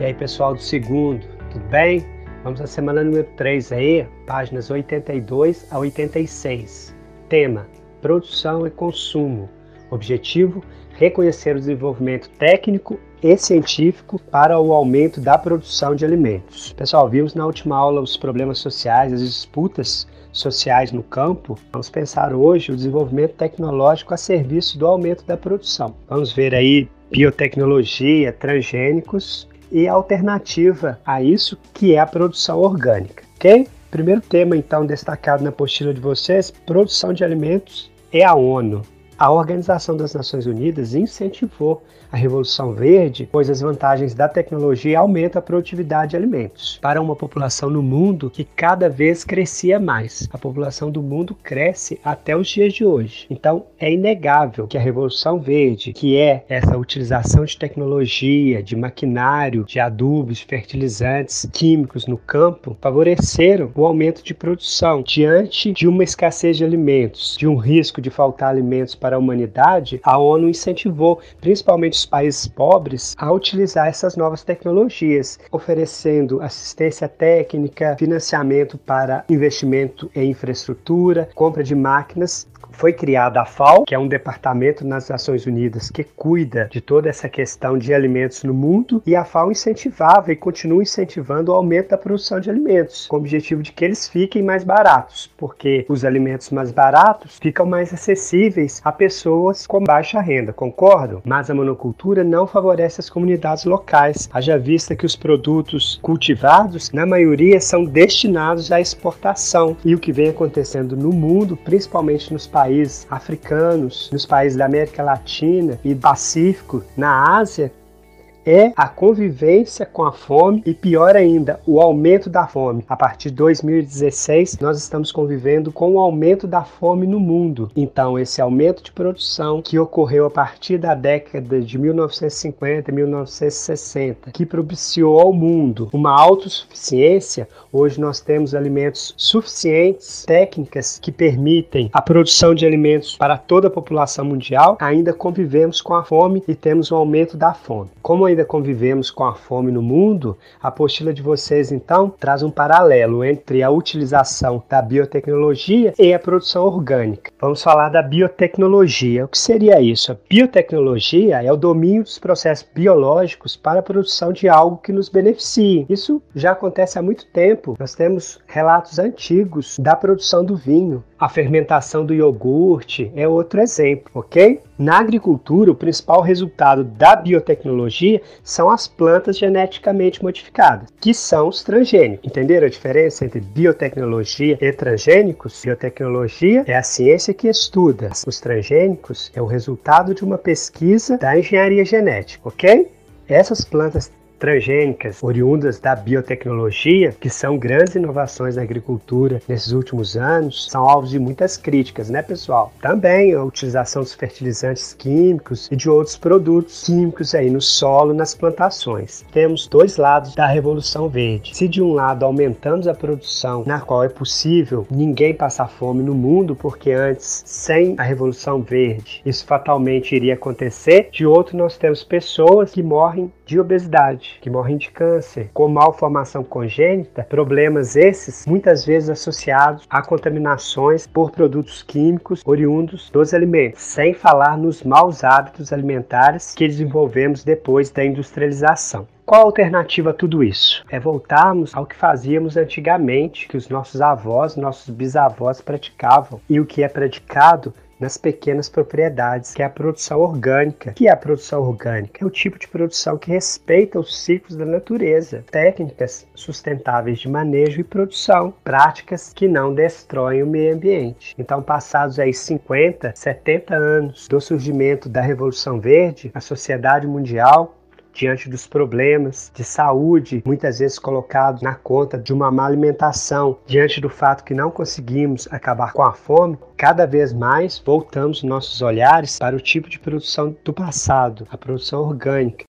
E aí, pessoal do segundo, tudo bem? Vamos à semana número 3 aí, páginas 82 a 86. Tema: Produção e consumo. Objetivo: reconhecer o desenvolvimento técnico e científico para o aumento da produção de alimentos. Pessoal, vimos na última aula os problemas sociais, as disputas sociais no campo. Vamos pensar hoje o desenvolvimento tecnológico a serviço do aumento da produção. Vamos ver aí biotecnologia, transgênicos e alternativa a isso que é a produção orgânica, ok? Primeiro tema então destacado na apostila de vocês, produção de alimentos é a ONU. A Organização das Nações Unidas incentivou a Revolução Verde, pois as vantagens da tecnologia aumentam a produtividade de alimentos para uma população no mundo que cada vez crescia mais. A população do mundo cresce até os dias de hoje. Então, é inegável que a Revolução Verde, que é essa utilização de tecnologia, de maquinário, de adubos, fertilizantes, químicos no campo, favoreceram o aumento de produção diante de uma escassez de alimentos, de um risco de faltar alimentos para para a humanidade, a ONU incentivou principalmente os países pobres a utilizar essas novas tecnologias, oferecendo assistência técnica, financiamento para investimento em infraestrutura, compra de máquinas foi criada a FAO, que é um departamento nas Nações Unidas que cuida de toda essa questão de alimentos no mundo, e a FAO incentivava e continua incentivando o aumento da produção de alimentos, com o objetivo de que eles fiquem mais baratos, porque os alimentos mais baratos ficam mais acessíveis a pessoas com baixa renda, concordam? Mas a monocultura não favorece as comunidades locais, haja vista que os produtos cultivados, na maioria, são destinados à exportação, e o que vem acontecendo no mundo, principalmente nos países países africanos, nos países da América Latina e Pacífico, na Ásia, é a convivência com a fome e, pior ainda, o aumento da fome. A partir de 2016, nós estamos convivendo com o aumento da fome no mundo. Então, esse aumento de produção que ocorreu a partir da década de 1950 e 1960, que propiciou ao mundo uma autossuficiência, hoje nós temos alimentos suficientes, técnicas que permitem a produção de alimentos para toda a população mundial, ainda convivemos com a fome e temos um aumento da fome. Como ainda convivemos com a fome no mundo, a apostila de vocês então traz um paralelo entre a utilização da biotecnologia e a produção orgânica. Vamos falar da biotecnologia. O que seria isso? A biotecnologia é o domínio dos processos biológicos para a produção de algo que nos beneficie. Isso já acontece há muito tempo. Nós temos relatos antigos da produção do vinho. A fermentação do iogurte é outro exemplo, ok? Na agricultura, o principal resultado da biotecnologia são as plantas geneticamente modificadas, que são os transgênicos. Entenderam a diferença entre biotecnologia e transgênicos? Biotecnologia é a ciência que estuda. Os transgênicos é o resultado de uma pesquisa da engenharia genética, ok? Essas plantas transgênicas oriundas da biotecnologia, que são grandes inovações na agricultura nesses últimos anos, são alvos de muitas críticas, né, pessoal? Também a utilização dos fertilizantes químicos e de outros produtos químicos aí no solo, nas plantações. Temos dois lados da Revolução Verde. Se de um lado aumentamos a produção, na qual é possível ninguém passar fome no mundo, porque antes, sem a Revolução Verde, isso fatalmente iria acontecer, de outro nós temos pessoas que morrem de obesidade, que morrem de câncer, com malformação congênita, problemas esses muitas vezes associados a contaminações por produtos químicos oriundos dos alimentos, sem falar nos maus hábitos alimentares que desenvolvemos depois da industrialização. Qual a alternativa a tudo isso? É voltarmos ao que fazíamos antigamente, que os nossos avós, nossos bisavós praticavam. E o que é praticado nas pequenas propriedades, que é a produção orgânica. Que é a produção orgânica? É o tipo de produção que respeita os ciclos da natureza, técnicas sustentáveis de manejo e produção, práticas que não destroem o meio ambiente. Então, passados aí 50, 70 anos do surgimento da Revolução Verde, a sociedade mundial diante dos problemas de saúde, muitas vezes colocados na conta de uma má alimentação, diante do fato que não conseguimos acabar com a fome, cada vez mais voltamos nossos olhares para o tipo de produção do passado, a produção orgânica,